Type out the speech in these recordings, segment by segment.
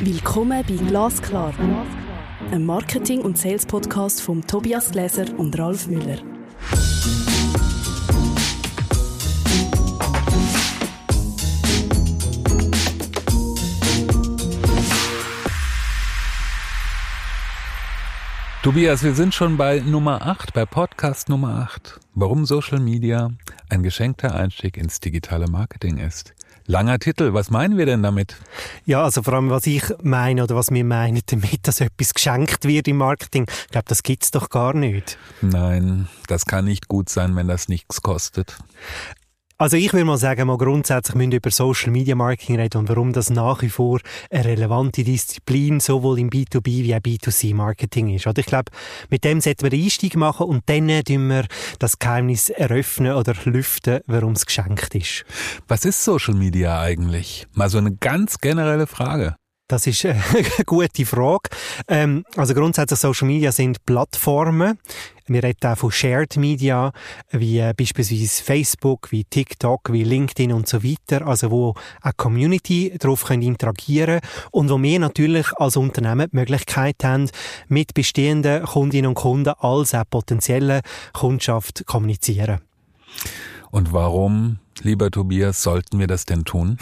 Willkommen bei Glasklar, einem Marketing- und Sales-Podcast von Tobias Gläser und Ralf Müller. Tobias, wir sind schon bei Nummer 8, bei Podcast Nummer 8. Warum Social Media ein geschenkter Einstieg ins digitale Marketing ist. Langer Titel, was meinen wir denn damit? Ja, also vor allem, was ich meine oder was wir meinen damit, dass etwas geschenkt wird im Marketing, ich glaube, das gibt's doch gar nicht. Nein, das kann nicht gut sein, wenn das nichts kostet. Also ich würde mal sagen, mal grundsätzlich müssen wir über Social Media Marketing reden und warum das nach wie vor eine relevante Disziplin sowohl im B2B wie auch B2C Marketing ist. Oder ich glaube, mit dem sollten wir den Einstieg machen und dann tun wir das Geheimnis eröffnen oder lüften, warum es geschenkt ist. Was ist Social Media eigentlich? Mal so eine ganz generelle Frage. Das ist eine gute Frage. Ähm, also grundsätzlich Social Media sind Plattformen. Wir reden auch von Shared Media, wie äh, beispielsweise Facebook, wie TikTok, wie LinkedIn und so weiter. Also wo eine Community darauf interagieren können und wo wir natürlich als Unternehmen die Möglichkeit haben, mit bestehenden Kundinnen und Kunden als auch potenziellen Kundschaft kommunizieren. Und warum, lieber Tobias, sollten wir das denn tun?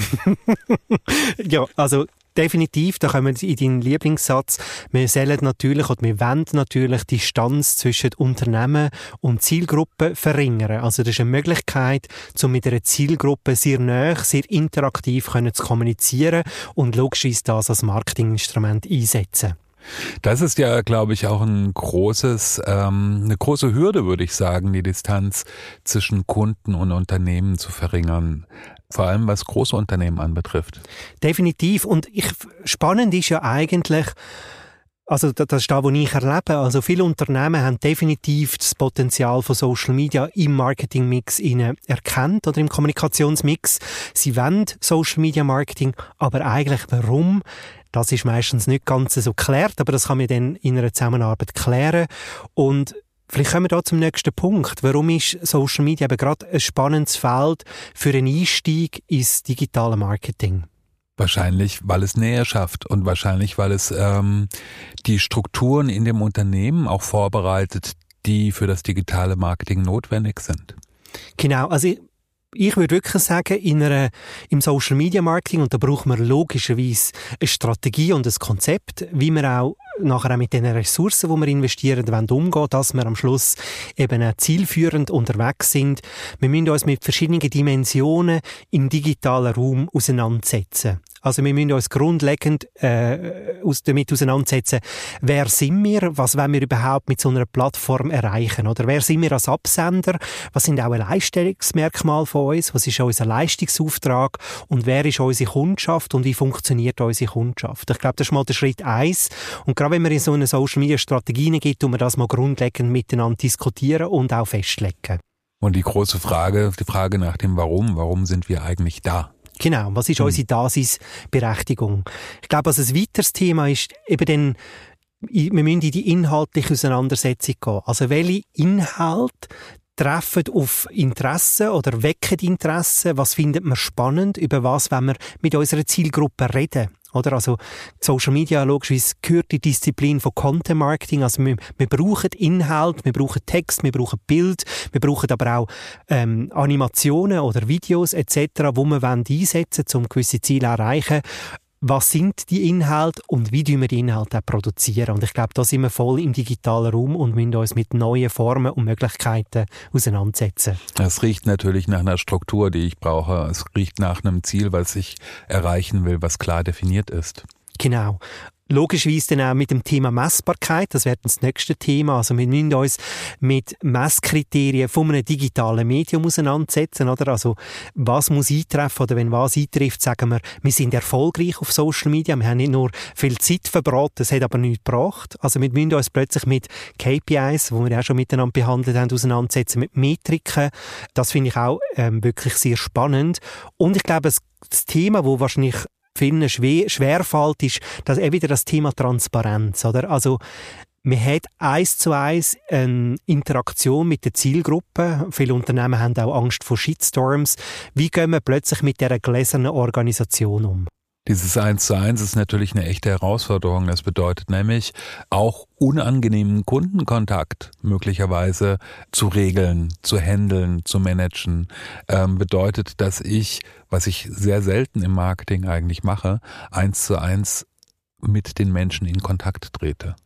ja, also definitiv, da kommen wir in deinen Lieblingssatz, wir sollen natürlich oder wir wollen natürlich die Distanz zwischen Unternehmen und Zielgruppe verringern. Also das ist eine Möglichkeit, um mit einer Zielgruppe sehr nah, sehr interaktiv zu kommunizieren und logischerweise das als Marketinginstrument einsetzen. Das ist ja, glaube ich, auch ein großes, ähm, eine große Hürde, würde ich sagen, die Distanz zwischen Kunden und Unternehmen zu verringern vor allem was große Unternehmen anbetrifft. Definitiv. Und ich, spannend ist ja eigentlich, also das ist da, wo ich erlebe. Also viele Unternehmen haben definitiv das Potenzial von Social Media im Marketingmix erkannt oder im Kommunikationsmix. Sie wollen Social Media Marketing, aber eigentlich warum? Das ist meistens nicht ganz so geklärt, aber das kann man dann in einer Zusammenarbeit klären. Und Vielleicht kommen wir da zum nächsten Punkt. Warum ist Social Media eben gerade ein spannendes Feld für einen Einstieg ins digitale Marketing? Wahrscheinlich, weil es Nähe schafft und wahrscheinlich, weil es ähm, die Strukturen in dem Unternehmen auch vorbereitet, die für das digitale Marketing notwendig sind. Genau, also ich, würde wirklich sagen, in einer, im Social Media Marketing, und da braucht man logischerweise eine Strategie und ein Konzept, wie man auch nachher auch mit den Ressourcen, die wir investieren, wollen umgehen, dass wir am Schluss eben zielführend unterwegs sind. Wir müssen uns mit verschiedenen Dimensionen im digitalen Raum auseinandersetzen. Also wir müssen uns grundlegend äh, aus, damit auseinandersetzen, wer sind wir, was wollen wir überhaupt mit so einer Plattform erreichen, oder? Wer sind wir als Absender, was sind auch ein Leistungsmerkmal von uns, was ist unser Leistungsauftrag? Und wer ist unsere Kundschaft? Und wie funktioniert unsere Kundschaft. Ich glaube, das ist mal der Schritt eins. Und gerade wenn man in so eine Social Media Strategie geht, tun wir das mal grundlegend miteinander diskutieren und auch festlegen. Und die große Frage, die Frage nach dem Warum, warum sind wir eigentlich da? Genau, was ist hm. unsere Basisberechtigung? Ich glaube, was ein weiteres Thema ist, eben dann, wir müssen in die inhaltliche Auseinandersetzung gehen. Also welche Inhalte treffen auf Interessen oder wecken Interessen? Was findet man spannend? Über was wenn wir mit unserer Zielgruppe reden? Oder? Also, Social Media logischerweise gehört die Disziplin von Content Marketing. Also, wir, wir brauchen Inhalt, wir brauchen Text, wir brauchen Bild, wir brauchen aber auch ähm, Animationen oder Videos etc., wo wir einsetzen wollen, um gewisse Ziele zu erreichen was sind die Inhalte und wie wir die Inhalte auch produzieren. Und ich glaube, da sind wir voll im digitalen Raum und müssen uns mit neuen Formen und Möglichkeiten auseinandersetzen. Es riecht natürlich nach einer Struktur, die ich brauche. Es riecht nach einem Ziel, was ich erreichen will, was klar definiert ist. Genau logischerweise dann auch mit dem Thema Messbarkeit, das wird das nächste Thema. Also wir müssen uns mit Messkriterien von einem digitalen Medium auseinandersetzen, oder? Also was muss eintreffen oder wenn was eintrifft, sagen wir, wir sind erfolgreich auf Social Media, wir haben nicht nur viel Zeit verbraten, es hat aber nichts gebracht. Also wir müssen uns plötzlich mit KPIs, wo wir auch schon miteinander behandelt haben, auseinandersetzen, mit Metriken. Das finde ich auch ähm, wirklich sehr spannend. Und ich glaube, das Thema, wo wahrscheinlich schwer, schwerfällt, ist dass eben wieder das Thema Transparenz. Oder? Also, man hat eins zu eins eine Interaktion mit der Zielgruppe. Viele Unternehmen haben auch Angst vor Shitstorms. Wie gehen wir plötzlich mit dieser gläsernen Organisation um? Dieses Eins zu eins ist natürlich eine echte Herausforderung. Das bedeutet nämlich auch unangenehmen Kundenkontakt möglicherweise zu regeln, zu handeln, zu managen. Ähm, bedeutet, dass ich, was ich sehr selten im Marketing eigentlich mache, eins zu eins mit den Menschen in Kontakt trete.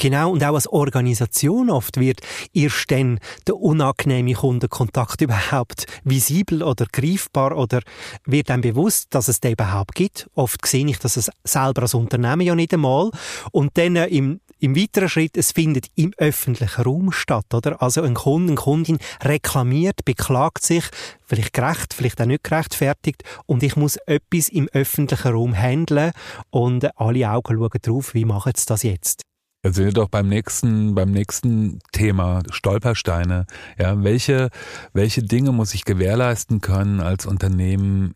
Genau, und auch als Organisation oft wird erst dann der unangenehme Kundenkontakt überhaupt visibel oder greifbar oder wird dann bewusst, dass es den überhaupt gibt. Oft sehe ich das selber als Unternehmen ja nicht einmal. Und dann äh, im im weiteren Schritt, es findet im öffentlichen Raum statt, oder? Also ein Kunde, eine Kundin reklamiert, beklagt sich, vielleicht gerecht, vielleicht auch nicht gerechtfertigt, und ich muss etwas im öffentlichen Raum handeln und alle Augen schauen drauf, wie machen sie das jetzt? Da sind wir doch beim nächsten, beim nächsten Thema, Stolpersteine. Ja, welche, welche Dinge muss ich gewährleisten können als Unternehmen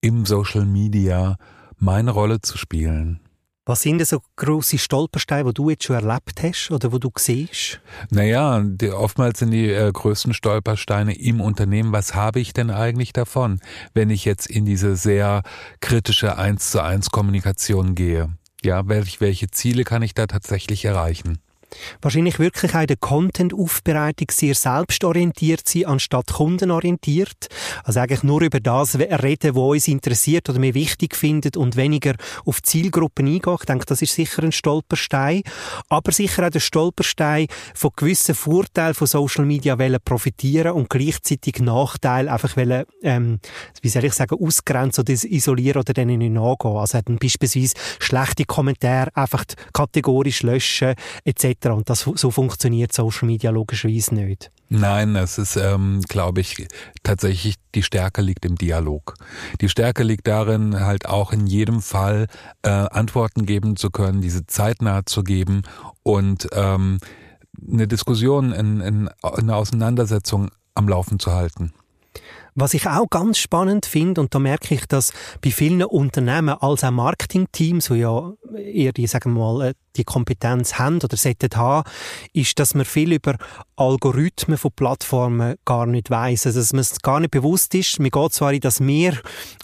im Social Media meine Rolle zu spielen? Was sind denn so grosse Stolpersteine, die du jetzt schon erlebt hast oder wo du siehst? Naja, die, oftmals sind die äh, größten Stolpersteine im Unternehmen. Was habe ich denn eigentlich davon, wenn ich jetzt in diese sehr kritische Eins zu eins Kommunikation gehe? Ja, welche, Ziele kann ich da tatsächlich erreichen? Wahrscheinlich wirklich auch der Content-Aufbereitung sehr selbstorientiert sein, anstatt kundenorientiert. Also eigentlich nur über das reden, was uns interessiert oder mir wichtig findet und weniger auf Zielgruppen eingehen. Ich denke, das ist sicher ein Stolperstein. Aber sicher auch der Stolperstein von gewissen Vorteilen von Social Media wollen profitieren und gleichzeitig Nachteile einfach wollen, ähm, wie soll ich sagen, ausgrenzen oder isolieren oder denen nicht nachgehen. Also beispielsweise schlechte Kommentare einfach kategorisch löschen etc. Und das, so funktioniert Social Media logischerweise nicht. Nein, es ist, ähm, glaube ich, tatsächlich die Stärke liegt im Dialog. Die Stärke liegt darin, halt auch in jedem Fall äh, Antworten geben zu können, diese zeitnah zu geben und ähm, eine Diskussion, in, in, eine Auseinandersetzung am Laufen zu halten. Was ich auch ganz spannend finde, und da merke ich, dass bei vielen Unternehmen als auch Marketingteams, die ja eher die, sagen wir mal, äh, die Kompetenz haben oder sollten haben, ist, dass man viel über Algorithmen von Plattformen gar nicht weiss. Also, dass man es gar nicht bewusst ist. Man geht zwar in das Meer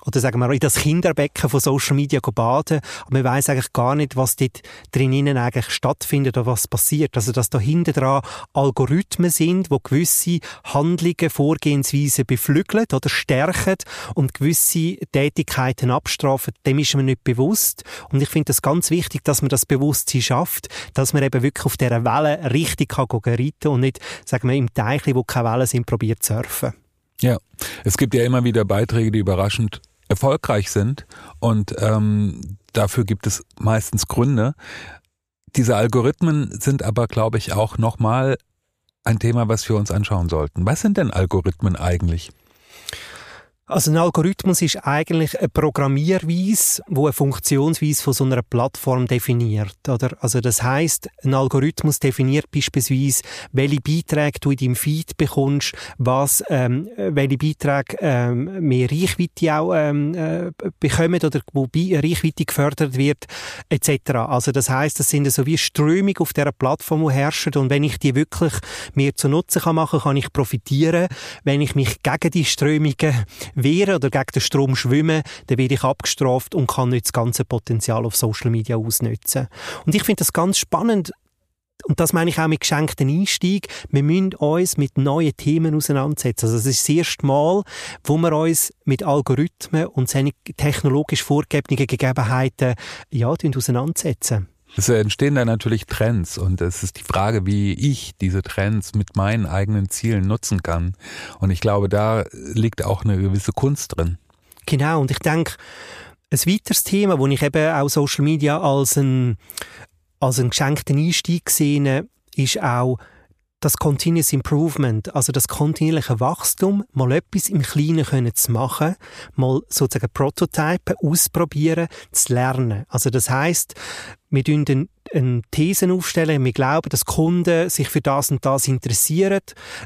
oder sagen wir in das Kinderbecken von Social Media baden, aber man weiß eigentlich gar nicht, was dort drinnen eigentlich stattfindet oder was passiert. Also, dass da hinten dran Algorithmen sind, wo gewisse Handlungen, Vorgehensweisen beflügeln oder stärken und gewisse Tätigkeiten abstrafen, dem ist man nicht bewusst. Und ich finde das ganz wichtig, dass man das Bewusstsein schafft, dass man eben wirklich auf dieser Welle richtig kann reiten und nicht, sagen wir, im Teich, wo keine Wellen sind, probiert zu surfen. Ja, es gibt ja immer wieder Beiträge, die überraschend erfolgreich sind und ähm, dafür gibt es meistens Gründe. Diese Algorithmen sind aber, glaube ich, auch nochmal ein Thema, was wir uns anschauen sollten. Was sind denn Algorithmen eigentlich? Also ein Algorithmus ist eigentlich eine Programmierweise, wo eine Funktionsweise von so einer Plattform definiert, oder? Also das heißt, ein Algorithmus definiert beispielsweise, welche Beiträge du in deinem Feed bekommst, was, ähm, welche Beiträge ähm, mehr Reichweite auch ähm, äh, bekommen oder wo Reichweite gefördert wird, etc. Also das heißt, das sind so wie Strömungen auf der Plattform, die herrschen und wenn ich die wirklich mir zu Nutzen kann machen, kann ich profitieren. Wenn ich mich gegen die Strömungen wehren oder gegen den Strom schwimmen, dann werde ich abgestraft und kann nicht das ganze Potenzial auf Social Media ausnutzen. Und ich finde das ganz spannend, und das meine ich auch mit geschenkten Einstieg. Wir müssen uns mit neuen Themen auseinandersetzen. Also es ist das erste Mal, wo wir uns mit Algorithmen und technologisch vorgegebenen Gegebenheiten ja, auseinandersetzen. Es entstehen da natürlich Trends und es ist die Frage, wie ich diese Trends mit meinen eigenen Zielen nutzen kann. Und ich glaube, da liegt auch eine gewisse Kunst drin. Genau, und ich denke, ein weiteres Thema, wo ich eben auch Social Media als ein, als einen geschenkten Einstieg sehe, ist auch das Continuous Improvement, also das kontinuierliche Wachstum, mal etwas im Kleinen können zu machen, mal sozusagen Prototypen ausprobieren, zu lernen. Also das heißt, wir tun eine These aufstellen. Wir glauben, dass Kunden sich für das und das interessieren.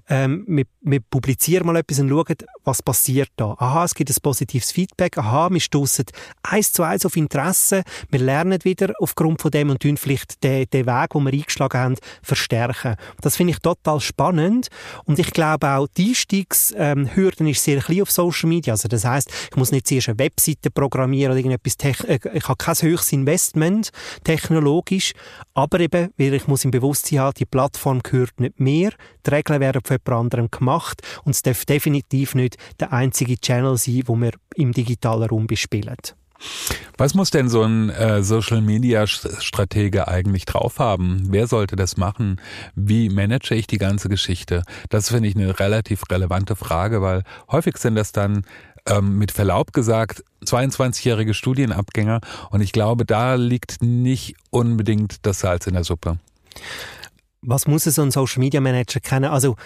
Ähm, wir, wir publizieren mal etwas und schauen, was passiert da. Aha, es gibt ein positives Feedback. Aha, wir stoßen eins zu eins auf Interesse. Wir lernen wieder aufgrund von dem und tun vielleicht den, den Weg, den wir eingeschlagen haben, verstärken. Das finde ich total spannend. Und ich glaube auch, die Einstiegshürden ähm, ist sehr klein auf Social Media. Also das heißt, ich muss nicht zuerst eine Webseite programmieren oder irgendetwas, äh, ich habe kein höchstes Investment technologisch, aber eben, weil ich muss im Bewusstsein haben, die Plattform gehört nicht mir, die Regeln werden von jemand anderem gemacht und es darf definitiv nicht der einzige Channel sein, wo wir im digitalen Raum bespielen. Was muss denn so ein äh, Social Media Stratege eigentlich drauf haben? Wer sollte das machen? Wie manage ich die ganze Geschichte? Das finde ich eine relativ relevante Frage, weil häufig sind das dann ähm, mit Verlaub gesagt 22-jährige Studienabgänger und ich glaube, da liegt nicht unbedingt das Salz in der Suppe. Was muss so ein Social Media Manager kennen? Also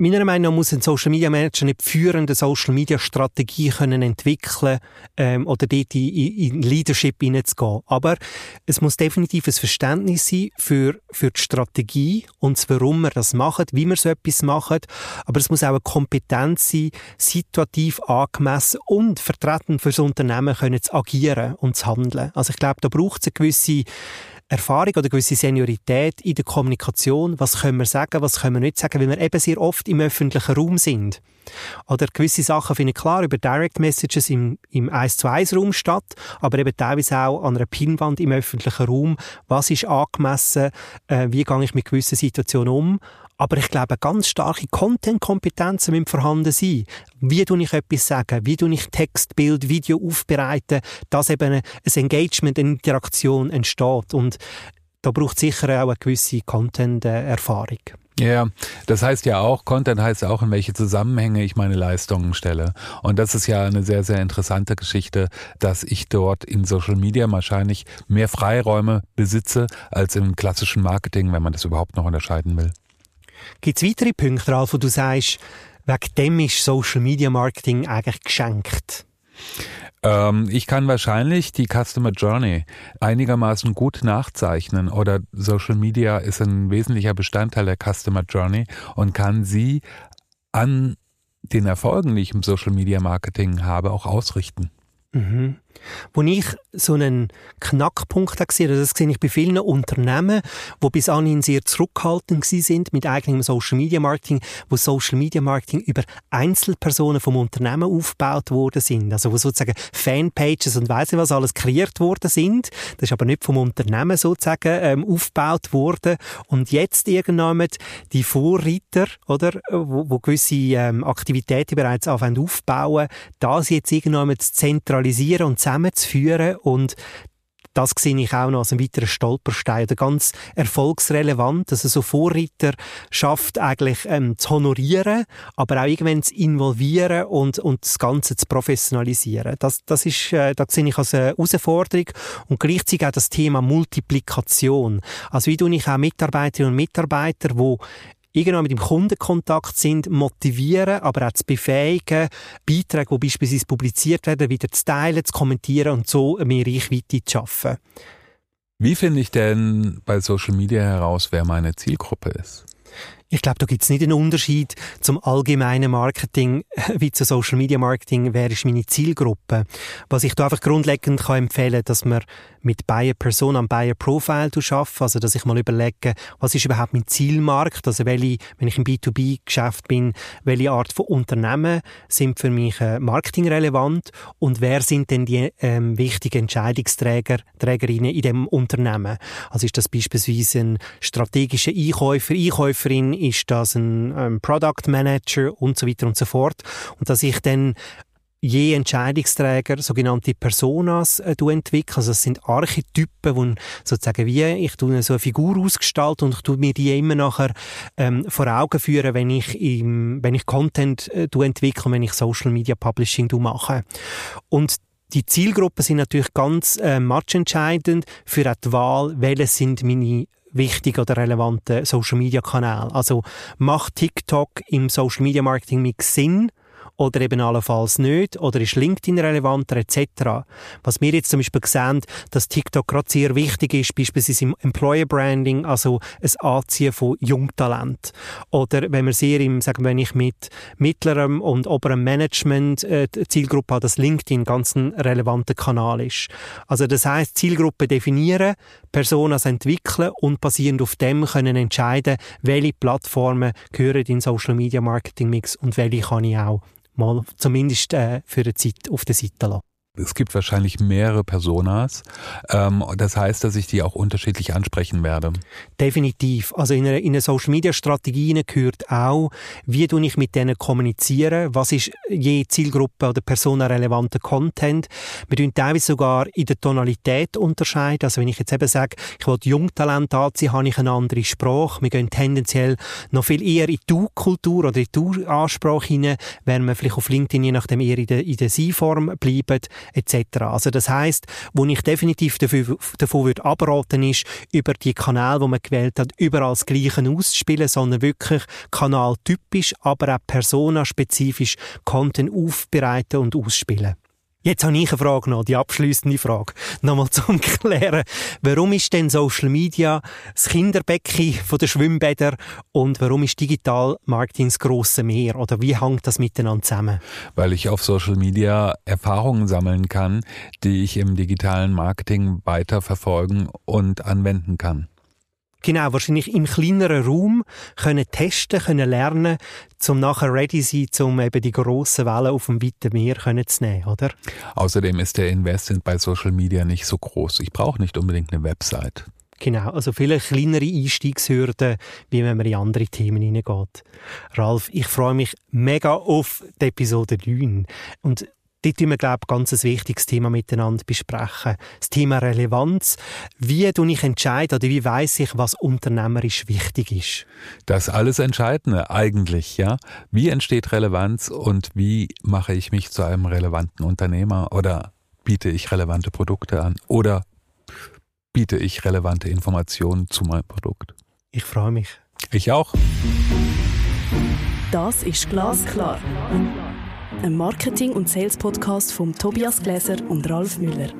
Meiner Meinung nach muss ein Social Media Manager eine führende Social Media Strategie können entwickeln ähm, oder dort in, in Leadership hineinzugehen. Aber es muss definitiv ein Verständnis sein für, für die Strategie und warum wir das machen, wie wir so etwas machen. Aber es muss auch eine Kompetenz sein, situativ angemessen und vertreten für das Unternehmen können zu agieren und zu handeln. Also ich glaube, da braucht es eine gewisse Erfahrung oder gewisse Seniorität in der Kommunikation. Was können wir sagen, was können wir nicht sagen, weil wir eben sehr oft im öffentlichen Raum sind. Oder gewisse Sachen finden klar über Direct Messages im, im 1 zu 1 Raum statt, aber eben teilweise auch an einer Pinwand im öffentlichen Raum. Was ist angemessen? Äh, wie gehe ich mit gewissen Situationen um? Aber ich glaube, ganz starke Content-Kompetenzen müssen vorhanden sein. Wie tue ich etwas sagen? Wie tue ich Text, Bild, Video aufbereiten, dass eben ein Engagement, eine Interaktion entsteht. Und da braucht sicher auch eine gewisse Content-Erfahrung. Ja, das heißt ja auch, Content heißt auch, in welche Zusammenhänge ich meine Leistungen stelle. Und das ist ja eine sehr, sehr interessante Geschichte, dass ich dort in Social Media wahrscheinlich mehr Freiräume besitze als im klassischen Marketing, wenn man das überhaupt noch unterscheiden will. Gibt es weitere Punkte, Ralf, wo du sagst, wegen dem ist Social Media Marketing eigentlich geschenkt? Ähm, ich kann wahrscheinlich die Customer Journey einigermaßen gut nachzeichnen oder Social Media ist ein wesentlicher Bestandteil der Customer Journey und kann sie an den Erfolgen, die ich im Social Media Marketing habe, auch ausrichten. Mhm. Wo ich so einen Knackpunkt gesehen habe, das sehe ich bei vielen Unternehmen, die bis anhin sehr zurückhaltend sind mit eigenem Social Media Marketing, wo Social Media Marketing über Einzelpersonen vom Unternehmen aufgebaut worden sind. Also wo sozusagen Fanpages und weiss nicht was alles kreiert worden sind. Das ist aber nicht vom Unternehmen sozusagen ähm, aufgebaut worden. Und jetzt irgendwann die Vorreiter, oder, wo, wo gewisse ähm, Aktivitäten bereits anfangen aufbauen, das jetzt irgendwann zu zentralisieren und zusammenzuführen und das sehe ich auch noch als einen weiteren Stolperstein oder ganz erfolgsrelevant, dass er so Vorreiter schafft, eigentlich ähm, zu honorieren, aber auch irgendwann zu involvieren und, und das Ganze zu professionalisieren. Das, das ist, äh, das sehe ich als eine Herausforderung und gleichzeitig auch das Thema Multiplikation. Also wie tue ich auch Mitarbeiterinnen und Mitarbeiter, die irgendwann mit dem Kundenkontakt sind, motivieren, aber auch zu befähigen, Beiträge, die beispielsweise publiziert werden, wieder zu teilen, zu kommentieren und so mehr Reichweite zu schaffen. Wie finde ich denn bei Social Media heraus, wer meine Zielgruppe ist? Ich glaube, da gibt es nicht einen Unterschied zum allgemeinen Marketing wie zu Social Media Marketing. Wer ist meine Zielgruppe? Was ich da einfach grundlegend kann empfehlen, dass man mit Buyer Persona und Buyer Profile arbeiten, also dass ich mal überlege, was ist überhaupt mein Zielmarkt? Also welche, wenn ich im B2B-Geschäft bin, welche Art von Unternehmen sind für mich äh, marketingrelevant und wer sind denn die ähm, wichtigen Entscheidungsträger, Trägerinnen in dem Unternehmen? Also ist das beispielsweise ein strategischer Einkäufer, Einkäuferin ist das ein ähm, Product Manager und so weiter und so fort. Und dass ich dann je Entscheidungsträger sogenannte Personas äh, entwickeln. Also das sind Archetypen, wo sozusagen wie ich so eine Figur ausgestalten und ich tue mir die immer nachher ähm, vor Augen führen, wenn ich im, wenn ich Content äh, entwickle, wenn ich Social Media Publishing mache. Und die Zielgruppen sind natürlich ganz äh, matchentscheidend für die Wahl, welche sind meine wichtigen oder relevanten Social Media Kanäle. Also macht TikTok im Social Media Marketing Mix Sinn oder eben allenfalls nicht oder ist LinkedIn relevanter etc. Was wir jetzt zum Beispiel sehen, dass TikTok gerade sehr wichtig ist, beispielsweise im Employer Branding, also ein Anziehen von Jungtalent. Oder wenn wir sehr im, sagen wenn ich mit mittlerem und oberem Management äh, Zielgruppe habe, dass LinkedIn ganz ein relevanter Kanal ist. Also das heißt Zielgruppe definieren, Personas entwickeln und basierend auf dem können entscheiden, welche Plattformen gehören in Social Media Marketing Mix und welche kann ich auch mal zumindest äh, für eine Zeit auf der Seite lassen es gibt wahrscheinlich mehrere Personas. Ähm, das heißt, dass ich die auch unterschiedlich ansprechen werde. Definitiv. Also in einer, in einer Social Media Strategie gehört auch, wie du ich mit denen kommunizieren, was ist je Zielgruppe oder personenrelevanter Content. Wir tun teilweise sogar in der Tonalität unterscheiden. Also wenn ich jetzt eben sage, ich will Jungtalent anziehen, habe ich eine andere Sprache. Wir gehen tendenziell noch viel eher in die Du-Kultur oder in die Du-Ansprache hinein, während wir vielleicht auf LinkedIn je nachdem eher in der, in der Sie-Form bleiben etc. Also das heißt, wo ich definitiv dafür, davon würde abraten ist, über die Kanäle, wo man gewählt hat, überall das Gleiche auszuspielen, sondern wirklich kanaltypisch, aber auch personaspezifisch Content aufbereiten und ausspielen. Jetzt habe ich eine Frage noch, die abschließende Frage. Nochmal zum Klären. Warum ist denn Social Media das Kinderbecken der Schwimmbäder und warum ist Digital Marketing das grosse Meer? Oder wie hängt das miteinander zusammen? Weil ich auf Social Media Erfahrungen sammeln kann, die ich im digitalen Marketing weiter verfolgen und anwenden kann. Genau, wahrscheinlich im kleineren Raum können testen, können lernen, um nachher ready sein, um eben die grossen Wellen auf dem weiten Meer können zu nehmen, oder? Außerdem ist der Invest bei Social Media nicht so groß. Ich brauche nicht unbedingt eine Website. Genau, also viele kleinere Einstiegshürden, wie wenn man in andere Themen hineingeht. Ralf, ich freue mich mega auf die Episode 9. Und Dort wir, glaube ich, ganz ein wichtiges Thema miteinander besprechen. Das Thema Relevanz. Wie du ich entscheide oder wie weiß ich, was unternehmerisch wichtig ist? Das alles Entscheidende eigentlich, ja. Wie entsteht Relevanz und wie mache ich mich zu einem relevanten Unternehmer oder biete ich relevante Produkte an oder biete ich relevante Informationen zu meinem Produkt? Ich freue mich. Ich auch. Das ist Glasklar ein Marketing- und Sales-Podcast von Tobias Gläser und Ralf Müller.